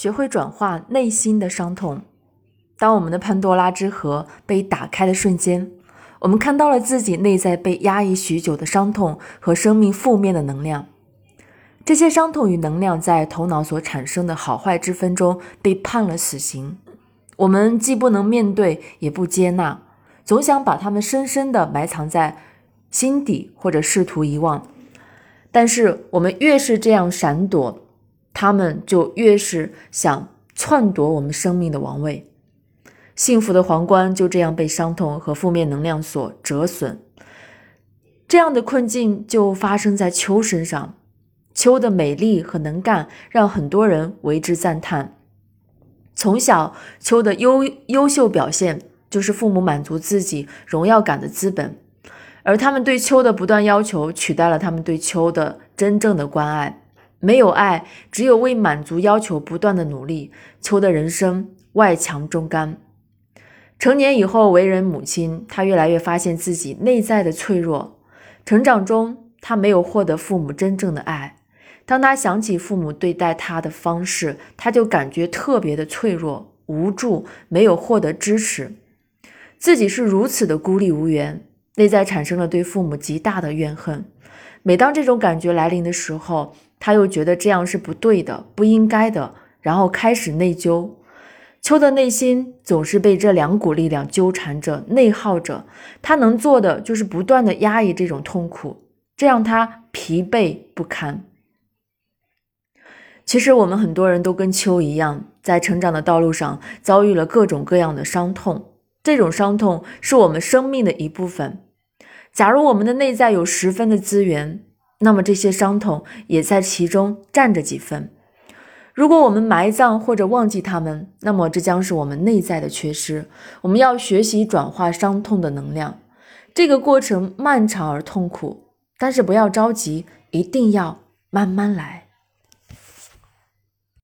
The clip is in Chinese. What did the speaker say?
学会转化内心的伤痛。当我们的潘多拉之盒被打开的瞬间，我们看到了自己内在被压抑许久的伤痛和生命负面的能量。这些伤痛与能量在头脑所产生的好坏之分中被判了死刑。我们既不能面对，也不接纳，总想把它们深深地埋藏在心底，或者试图遗忘。但是我们越是这样闪躲，他们就越是想篡夺我们生命的王位。幸福的皇冠就这样被伤痛和负面能量所折损。这样的困境就发生在秋身上。秋的美丽和能干让很多人为之赞叹。从小，秋的优优秀表现就是父母满足自己荣耀感的资本，而他们对秋的不断要求取代了他们对秋的真正的关爱。没有爱，只有为满足要求不断的努力。秋的人生外强中干。成年以后，为人母亲，她越来越发现自己内在的脆弱。成长中，她没有获得父母真正的爱。当他想起父母对待他的方式，他就感觉特别的脆弱、无助，没有获得支持，自己是如此的孤立无援，内在产生了对父母极大的怨恨。每当这种感觉来临的时候，他又觉得这样是不对的、不应该的，然后开始内疚。秋的内心总是被这两股力量纠缠着、内耗着，他能做的就是不断的压抑这种痛苦，这让他疲惫不堪。其实我们很多人都跟秋一样，在成长的道路上遭遇了各种各样的伤痛。这种伤痛是我们生命的一部分。假如我们的内在有十分的资源，那么这些伤痛也在其中占着几分。如果我们埋葬或者忘记他们，那么这将是我们内在的缺失。我们要学习转化伤痛的能量，这个过程漫长而痛苦，但是不要着急，一定要慢慢来。